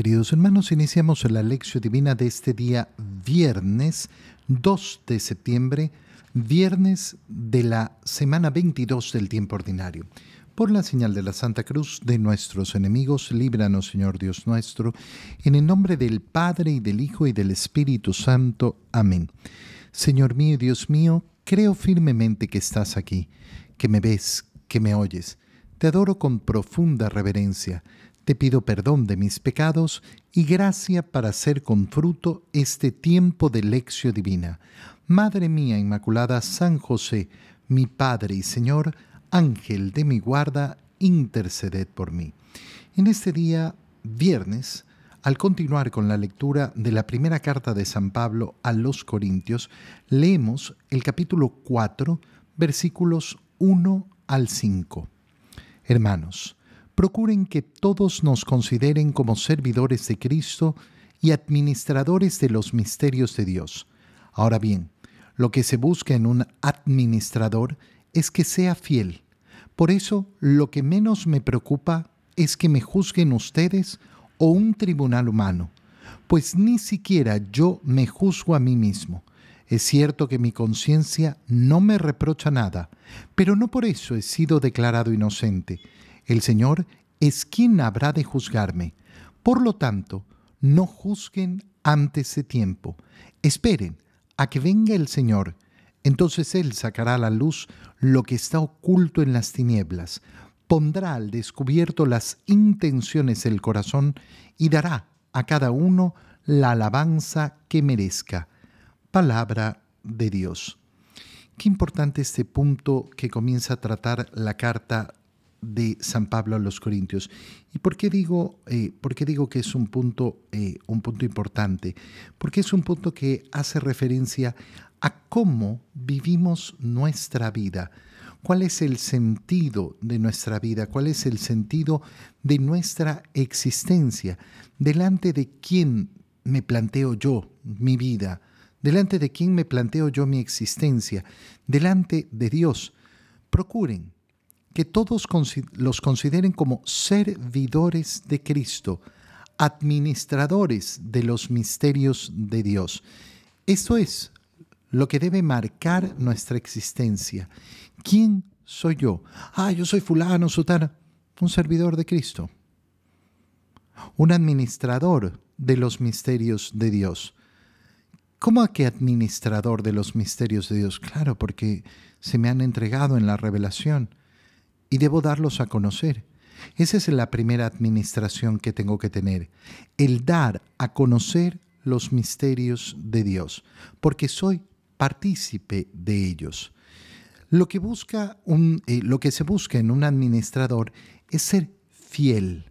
Queridos hermanos, iniciamos la lección divina de este día viernes 2 de septiembre, viernes de la semana 22 del tiempo ordinario. Por la señal de la Santa Cruz de nuestros enemigos, líbranos Señor Dios nuestro, en el nombre del Padre y del Hijo y del Espíritu Santo. Amén. Señor mío y Dios mío, creo firmemente que estás aquí, que me ves, que me oyes. Te adoro con profunda reverencia te pido perdón de mis pecados y gracia para hacer con fruto este tiempo de lección divina. Madre mía Inmaculada, San José, mi Padre y Señor, Ángel de mi guarda, interceded por mí. En este día, viernes, al continuar con la lectura de la primera carta de San Pablo a los Corintios, leemos el capítulo 4, versículos 1 al 5. Hermanos, procuren que todos nos consideren como servidores de Cristo y administradores de los misterios de Dios. Ahora bien, lo que se busca en un administrador es que sea fiel. Por eso, lo que menos me preocupa es que me juzguen ustedes o un tribunal humano, pues ni siquiera yo me juzgo a mí mismo. Es cierto que mi conciencia no me reprocha nada, pero no por eso he sido declarado inocente el Señor es quien habrá de juzgarme. Por lo tanto, no juzguen antes de tiempo. Esperen a que venga el Señor. Entonces Él sacará a la luz lo que está oculto en las tinieblas, pondrá al descubierto las intenciones del corazón y dará a cada uno la alabanza que merezca. Palabra de Dios. Qué importante este punto que comienza a tratar la carta de San Pablo a los Corintios. ¿Y por qué digo, eh, por qué digo que es un punto, eh, un punto importante? Porque es un punto que hace referencia a cómo vivimos nuestra vida. ¿Cuál es el sentido de nuestra vida? ¿Cuál es el sentido de nuestra existencia? ¿Delante de quién me planteo yo mi vida? ¿Delante de quién me planteo yo mi existencia? Delante de Dios. Procuren que todos los consideren como servidores de Cristo, administradores de los misterios de Dios. Esto es lo que debe marcar nuestra existencia. ¿Quién soy yo? Ah, yo soy fulano, sutana, un servidor de Cristo, un administrador de los misterios de Dios. ¿Cómo que administrador de los misterios de Dios? Claro, porque se me han entregado en la revelación y debo darlos a conocer. Esa es la primera administración que tengo que tener, el dar a conocer los misterios de Dios, porque soy partícipe de ellos. Lo que, busca un, eh, lo que se busca en un administrador es ser fiel.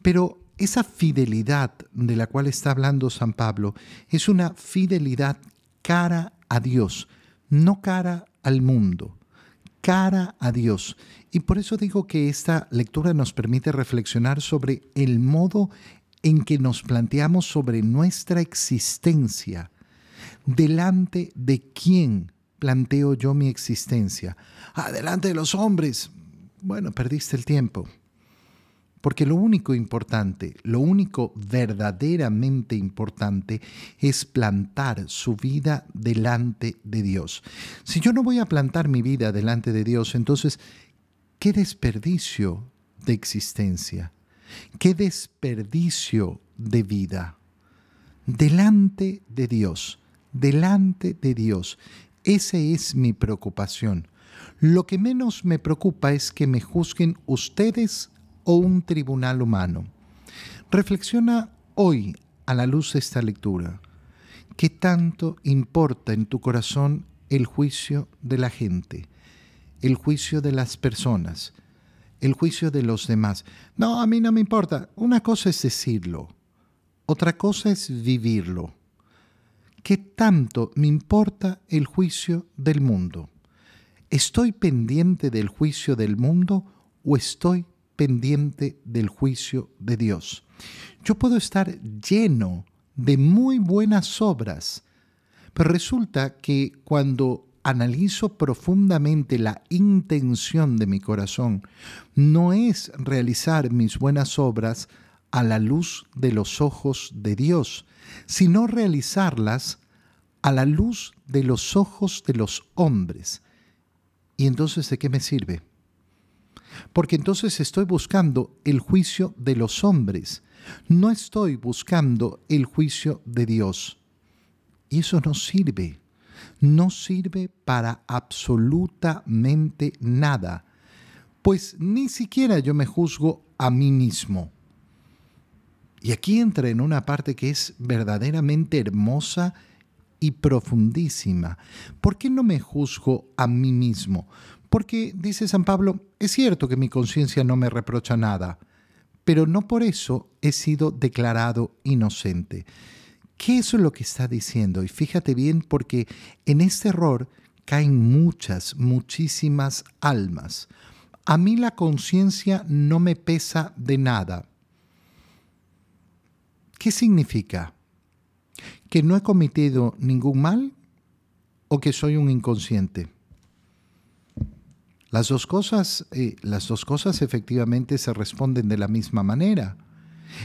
Pero esa fidelidad de la cual está hablando San Pablo es una fidelidad cara a Dios, no cara al mundo cara a Dios. Y por eso digo que esta lectura nos permite reflexionar sobre el modo en que nos planteamos sobre nuestra existencia. ¿Delante de quién planteo yo mi existencia? Adelante de los hombres. Bueno, perdiste el tiempo. Porque lo único importante, lo único verdaderamente importante es plantar su vida delante de Dios. Si yo no voy a plantar mi vida delante de Dios, entonces, ¿qué desperdicio de existencia? ¿Qué desperdicio de vida? Delante de Dios, delante de Dios. Esa es mi preocupación. Lo que menos me preocupa es que me juzguen ustedes o un tribunal humano. Reflexiona hoy a la luz de esta lectura. ¿Qué tanto importa en tu corazón el juicio de la gente, el juicio de las personas, el juicio de los demás? No, a mí no me importa. Una cosa es decirlo, otra cosa es vivirlo. ¿Qué tanto me importa el juicio del mundo? ¿Estoy pendiente del juicio del mundo o estoy pendiente del juicio de Dios. Yo puedo estar lleno de muy buenas obras, pero resulta que cuando analizo profundamente la intención de mi corazón, no es realizar mis buenas obras a la luz de los ojos de Dios, sino realizarlas a la luz de los ojos de los hombres. ¿Y entonces de qué me sirve? Porque entonces estoy buscando el juicio de los hombres, no estoy buscando el juicio de Dios. Y eso no sirve, no sirve para absolutamente nada, pues ni siquiera yo me juzgo a mí mismo. Y aquí entra en una parte que es verdaderamente hermosa y profundísima. ¿Por qué no me juzgo a mí mismo? Porque, dice San Pablo, es cierto que mi conciencia no me reprocha nada, pero no por eso he sido declarado inocente. ¿Qué es lo que está diciendo? Y fíjate bien porque en este error caen muchas, muchísimas almas. A mí la conciencia no me pesa de nada. ¿Qué significa? ¿Que no he cometido ningún mal o que soy un inconsciente? Las dos cosas, eh, las dos cosas efectivamente se responden de la misma manera.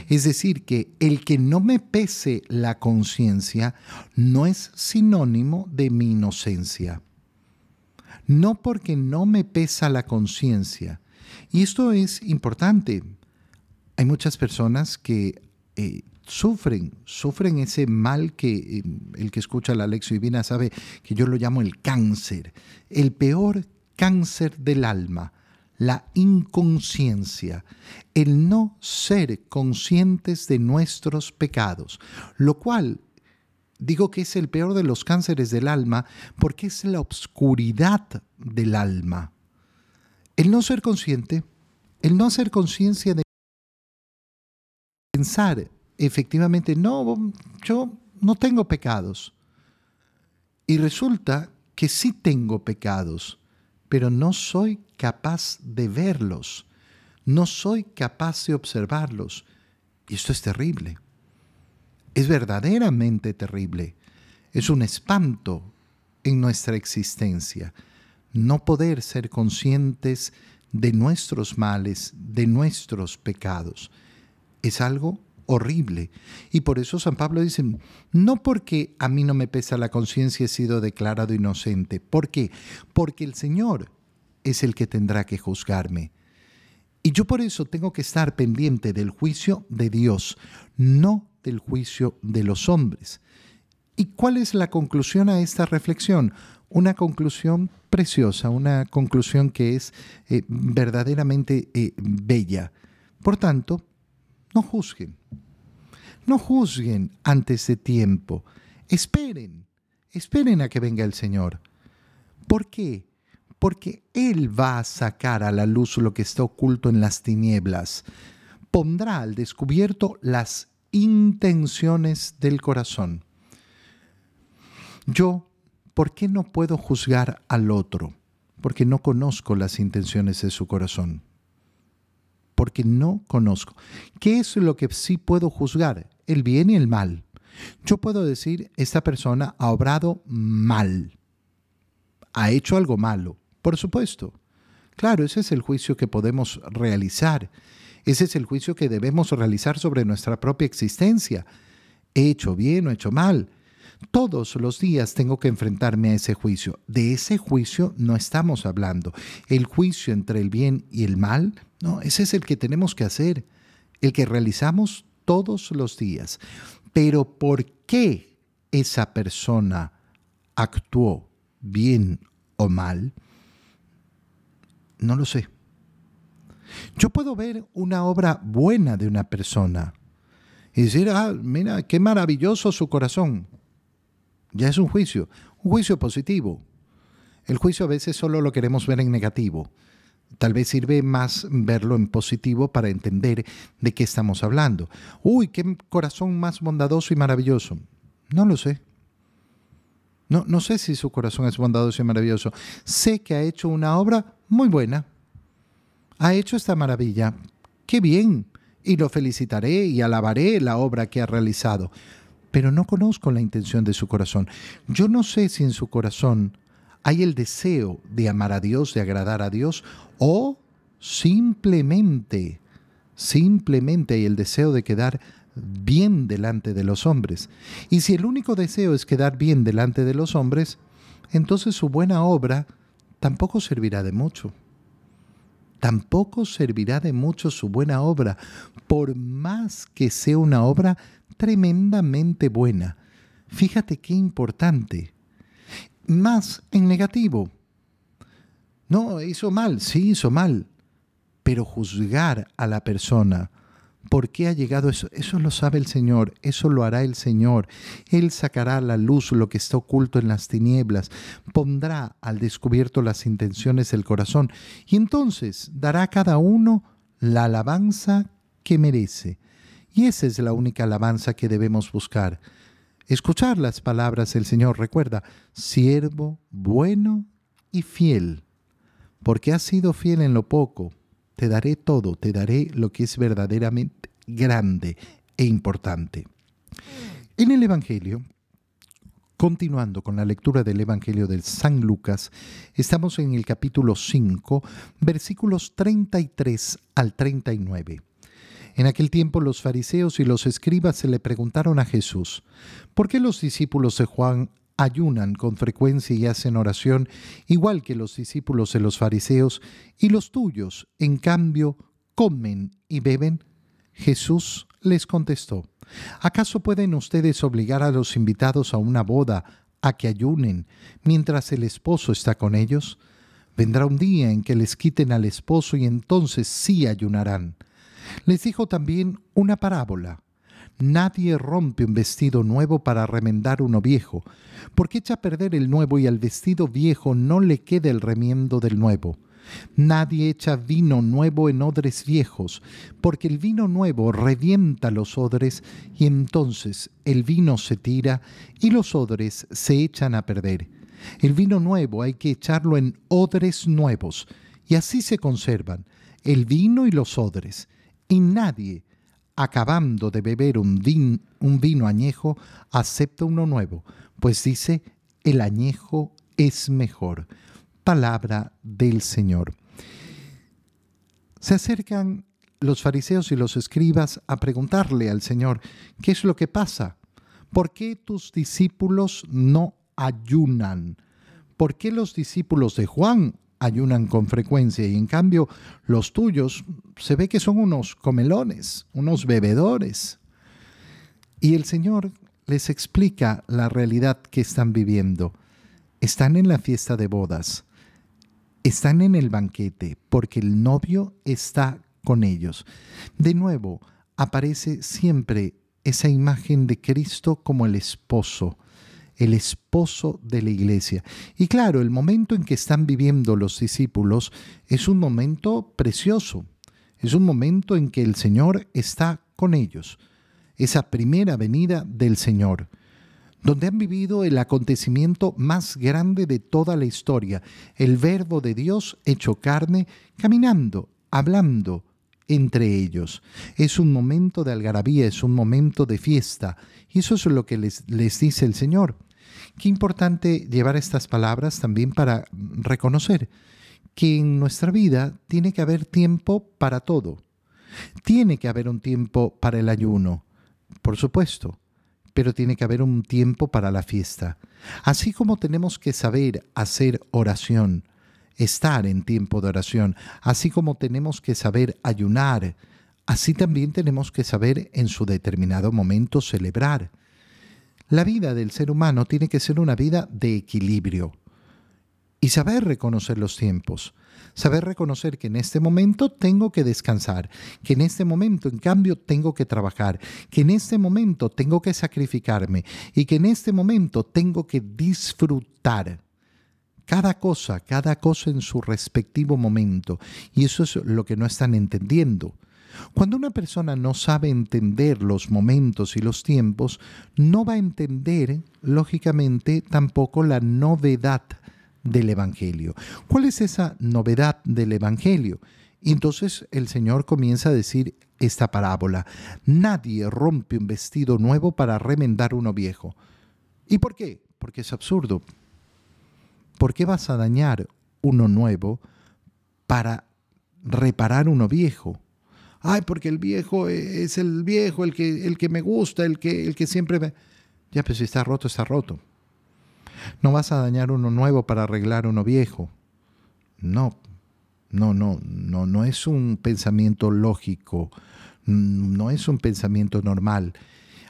Es decir, que el que no me pese la conciencia no es sinónimo de mi inocencia. No porque no me pesa la conciencia. Y esto es importante. Hay muchas personas que eh, sufren, sufren ese mal que eh, el que escucha la lección divina sabe que yo lo llamo el cáncer, el peor cáncer del alma, la inconsciencia, el no ser conscientes de nuestros pecados, lo cual digo que es el peor de los cánceres del alma porque es la obscuridad del alma. El no ser consciente, el no hacer conciencia de pensar efectivamente, no, yo no tengo pecados. Y resulta que sí tengo pecados, pero no soy capaz de verlos, no soy capaz de observarlos. Y esto es terrible. Es verdaderamente terrible. Es un espanto en nuestra existencia no poder ser conscientes de nuestros males, de nuestros pecados. Es algo horrible. Y por eso San Pablo dice, no porque a mí no me pesa la conciencia he sido declarado inocente. ¿Por qué? Porque el Señor es el que tendrá que juzgarme. Y yo por eso tengo que estar pendiente del juicio de Dios, no del juicio de los hombres. ¿Y cuál es la conclusión a esta reflexión? Una conclusión preciosa, una conclusión que es eh, verdaderamente eh, bella. Por tanto, no juzguen. No juzguen antes de tiempo. Esperen. Esperen a que venga el Señor. ¿Por qué? Porque Él va a sacar a la luz lo que está oculto en las tinieblas. Pondrá al descubierto las intenciones del corazón. Yo, ¿por qué no puedo juzgar al otro? Porque no conozco las intenciones de su corazón porque no conozco. ¿Qué es lo que sí puedo juzgar? El bien y el mal. Yo puedo decir, esta persona ha obrado mal, ha hecho algo malo, por supuesto. Claro, ese es el juicio que podemos realizar. Ese es el juicio que debemos realizar sobre nuestra propia existencia. ¿He hecho bien o he hecho mal? Todos los días tengo que enfrentarme a ese juicio. De ese juicio no estamos hablando. El juicio entre el bien y el mal no, ese es el que tenemos que hacer, el que realizamos todos los días. Pero ¿por qué esa persona actuó bien o mal? No lo sé. Yo puedo ver una obra buena de una persona y decir, ah, mira, qué maravilloso su corazón. Ya es un juicio, un juicio positivo. El juicio a veces solo lo queremos ver en negativo. Tal vez sirve más verlo en positivo para entender de qué estamos hablando. Uy, qué corazón más bondadoso y maravilloso. No lo sé. No, no sé si su corazón es bondadoso y maravilloso. Sé que ha hecho una obra muy buena. Ha hecho esta maravilla. Qué bien. Y lo felicitaré y alabaré la obra que ha realizado. Pero no conozco la intención de su corazón. Yo no sé si en su corazón hay el deseo de amar a Dios, de agradar a Dios, o simplemente Simplemente hay el deseo de quedar bien delante de los hombres. Y si el único deseo es quedar bien delante de los hombres, entonces su buena obra tampoco servirá de mucho. Tampoco servirá de mucho su buena obra, por más que sea una obra tremendamente buena. Fíjate qué importante. Más en negativo. No, hizo mal, sí hizo mal, pero juzgar a la persona, ¿Por qué ha llegado eso? Eso lo sabe el Señor, eso lo hará el Señor. Él sacará a la luz lo que está oculto en las tinieblas, pondrá al descubierto las intenciones del corazón y entonces dará a cada uno la alabanza que merece. Y esa es la única alabanza que debemos buscar. Escuchar las palabras del Señor, recuerda, siervo bueno y fiel, porque has sido fiel en lo poco te daré todo, te daré lo que es verdaderamente grande e importante. En el Evangelio, continuando con la lectura del Evangelio del San Lucas, estamos en el capítulo 5, versículos 33 al 39. En aquel tiempo los fariseos y los escribas se le preguntaron a Jesús, ¿por qué los discípulos de Juan ayunan con frecuencia y hacen oración, igual que los discípulos de los fariseos, y los tuyos, en cambio, comen y beben? Jesús les contestó, ¿acaso pueden ustedes obligar a los invitados a una boda a que ayunen mientras el esposo está con ellos? Vendrá un día en que les quiten al esposo y entonces sí ayunarán. Les dijo también una parábola. Nadie rompe un vestido nuevo para remendar uno viejo, porque echa a perder el nuevo y al vestido viejo no le queda el remiendo del nuevo. Nadie echa vino nuevo en odres viejos, porque el vino nuevo revienta los odres y entonces el vino se tira y los odres se echan a perder. El vino nuevo hay que echarlo en odres nuevos, y así se conservan el vino y los odres, y nadie acabando de beber un, vino añejo, acepta uno nuevo, pues dice, el añejo es mejor. Palabra del Señor. Se acercan los fariseos y los escribas a preguntarle al Señor, ¿qué es lo que pasa? ¿Por qué tus discípulos no ayunan? ¿Por qué los discípulos de Juan ayunan con frecuencia y en cambio los tuyos se ve que son unos comelones, unos bebedores. Y el Señor les explica la realidad que están viviendo. Están en la fiesta de bodas, están en el banquete porque el novio está con ellos. De nuevo, aparece siempre esa imagen de Cristo como el esposo el esposo de la iglesia. Y claro, el momento en que están viviendo los discípulos es un momento precioso, es un momento en que el Señor está con ellos, esa primera venida del Señor, donde han vivido el acontecimiento más grande de toda la historia, el verbo de Dios hecho carne, caminando, hablando, entre ellos. Es un momento de algarabía, es un momento de fiesta. Y eso es lo que les, les dice el Señor. Qué importante llevar estas palabras también para reconocer que en nuestra vida tiene que haber tiempo para todo. Tiene que haber un tiempo para el ayuno, por supuesto, pero tiene que haber un tiempo para la fiesta. Así como tenemos que saber hacer oración, estar en tiempo de oración, así como tenemos que saber ayunar, así también tenemos que saber en su determinado momento celebrar. La vida del ser humano tiene que ser una vida de equilibrio y saber reconocer los tiempos, saber reconocer que en este momento tengo que descansar, que en este momento en cambio tengo que trabajar, que en este momento tengo que sacrificarme y que en este momento tengo que disfrutar cada cosa, cada cosa en su respectivo momento. Y eso es lo que no están entendiendo. Cuando una persona no sabe entender los momentos y los tiempos, no va a entender, lógicamente, tampoco la novedad del Evangelio. ¿Cuál es esa novedad del Evangelio? Y entonces el Señor comienza a decir esta parábola. Nadie rompe un vestido nuevo para remendar uno viejo. ¿Y por qué? Porque es absurdo. ¿Por qué vas a dañar uno nuevo para reparar uno viejo? Ay, porque el viejo es el viejo, el que, el que me gusta, el que, el que siempre me... Ya, pues si está roto, está roto. No vas a dañar uno nuevo para arreglar uno viejo. No, no, no, no, no es un pensamiento lógico, no es un pensamiento normal.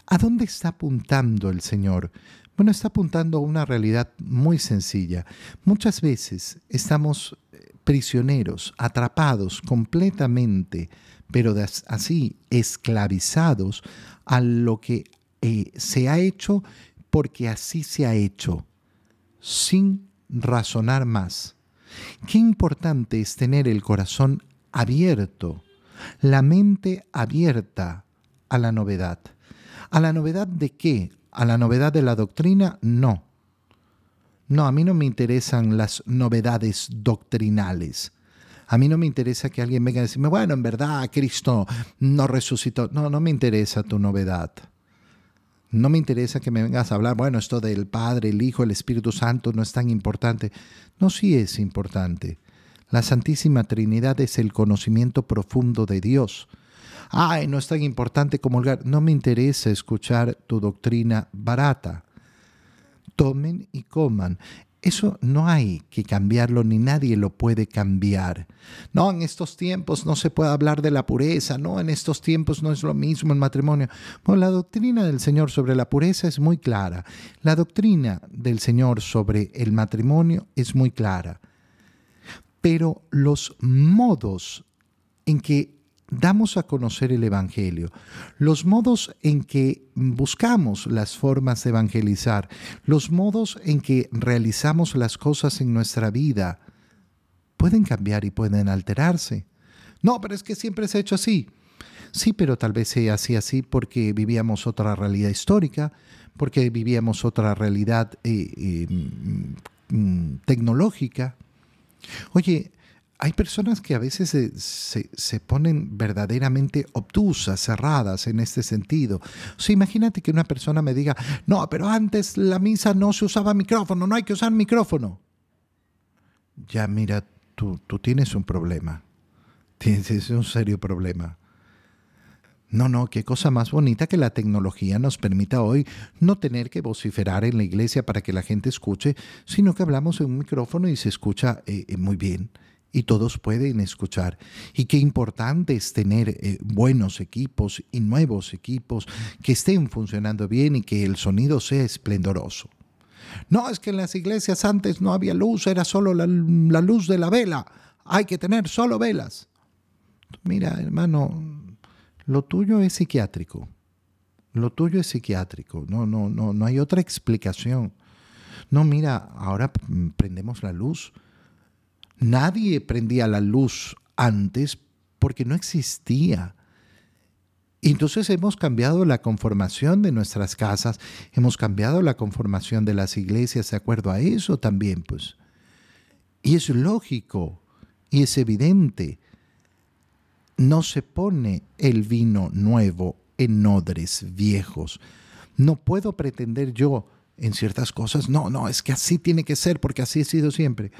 ¿A dónde está apuntando el Señor? Bueno, está apuntando a una realidad muy sencilla. Muchas veces estamos eh, prisioneros, atrapados completamente, pero así esclavizados a lo que eh, se ha hecho porque así se ha hecho, sin razonar más. Qué importante es tener el corazón abierto, la mente abierta a la novedad. ¿A la novedad de qué? ¿A la novedad de la doctrina? No. No, a mí no me interesan las novedades doctrinales. A mí no me interesa que alguien venga a decirme, bueno, en verdad Cristo no resucitó. No, no me interesa tu novedad. No me interesa que me vengas a hablar, bueno, esto del Padre, el Hijo, el Espíritu Santo no es tan importante. No, sí es importante. La Santísima Trinidad es el conocimiento profundo de Dios. Ay, no es tan importante comulgar. No me interesa escuchar tu doctrina barata. Tomen y coman. Eso no hay que cambiarlo ni nadie lo puede cambiar. No, en estos tiempos no se puede hablar de la pureza, no, en estos tiempos no es lo mismo el matrimonio. Bueno, la doctrina del Señor sobre la pureza es muy clara. La doctrina del Señor sobre el matrimonio es muy clara. Pero los modos en que damos a conocer el Evangelio, los modos en que buscamos las formas de evangelizar, los modos en que realizamos las cosas en nuestra vida, pueden cambiar y pueden alterarse. No, pero es que siempre se ha hecho así. Sí, pero tal vez sea así así porque vivíamos otra realidad histórica, porque vivíamos otra realidad eh, eh, mm, mm, tecnológica. Oye, hay personas que a veces se, ponen verdaderamente obtusas, cerradas en este sentido. O sea, imagínate que una persona me diga, no, pero antes la misa no se usaba micrófono, no hay que usar micrófono. Ya, mira, tú, tú tienes un problema. Tienes un serio problema. No, no, qué cosa más bonita que la tecnología nos permita hoy no tener que vociferar en la iglesia para que la gente escuche, sino que hablamos en un micrófono y se escucha eh, eh, muy bien y todos pueden escuchar. Y qué importante es tener eh, buenos equipos y nuevos equipos que estén funcionando bien y que el sonido sea esplendoroso. No, es que en las iglesias antes no había luz, era solo la, la luz de la vela. Hay que tener solo velas. Mira, hermano, lo tuyo es psiquiátrico. Lo tuyo es psiquiátrico. No, no, no, no hay otra explicación. No, mira, ahora prendemos la luz Nadie prendía la luz antes porque no existía. Entonces hemos cambiado la conformación de nuestras casas, hemos cambiado la conformación de las iglesias de acuerdo a eso también, pues. Y es lógico y es evidente. No se pone el vino nuevo en odres viejos. No puedo pretender yo en ciertas cosas, no, no, es que así tiene que ser porque así ha sido siempre.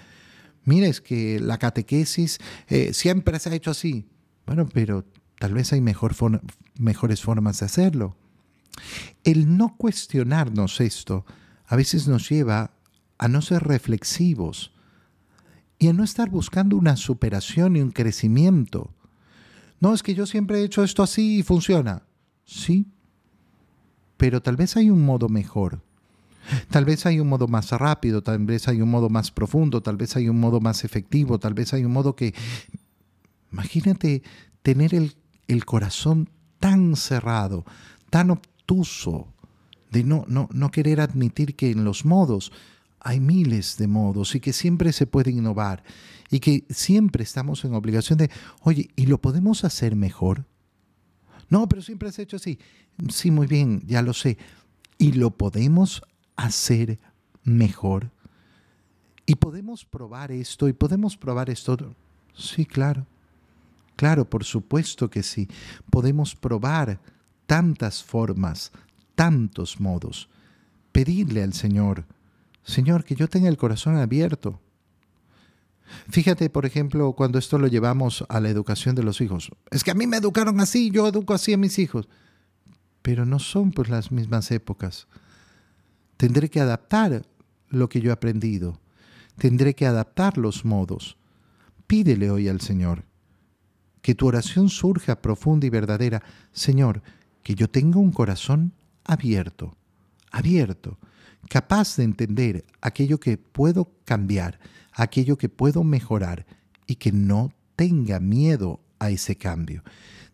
Mira, es que la catequesis eh, siempre se ha hecho así. Bueno, pero tal vez hay mejor mejores formas de hacerlo. El no cuestionarnos esto a veces nos lleva a no ser reflexivos y a no estar buscando una superación y un crecimiento. No, es que yo siempre he hecho esto así y funciona. Sí, pero tal vez hay un modo mejor. Tal vez hay un modo más rápido, tal vez hay un modo más profundo, tal vez hay un modo más efectivo, tal vez hay un modo que... Imagínate tener el, el corazón tan cerrado, tan obtuso, de no, no, no querer admitir que en los modos hay miles de modos y que siempre se puede innovar y que siempre estamos en obligación de, oye, ¿y lo podemos hacer mejor? No, pero siempre has hecho así. Sí, muy bien, ya lo sé. ¿Y lo podemos hacer mejor. Y podemos probar esto y podemos probar esto. Sí, claro. Claro, por supuesto que sí. Podemos probar tantas formas, tantos modos. Pedirle al Señor, Señor, que yo tenga el corazón abierto. Fíjate, por ejemplo, cuando esto lo llevamos a la educación de los hijos. Es que a mí me educaron así, yo educo así a mis hijos. Pero no son pues las mismas épocas. Tendré que adaptar lo que yo he aprendido. Tendré que adaptar los modos. Pídele hoy al Señor que tu oración surja profunda y verdadera. Señor, que yo tenga un corazón abierto, abierto, capaz de entender aquello que puedo cambiar, aquello que puedo mejorar y que no tenga miedo a ese cambio.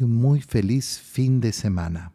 un muy feliz fin de semana.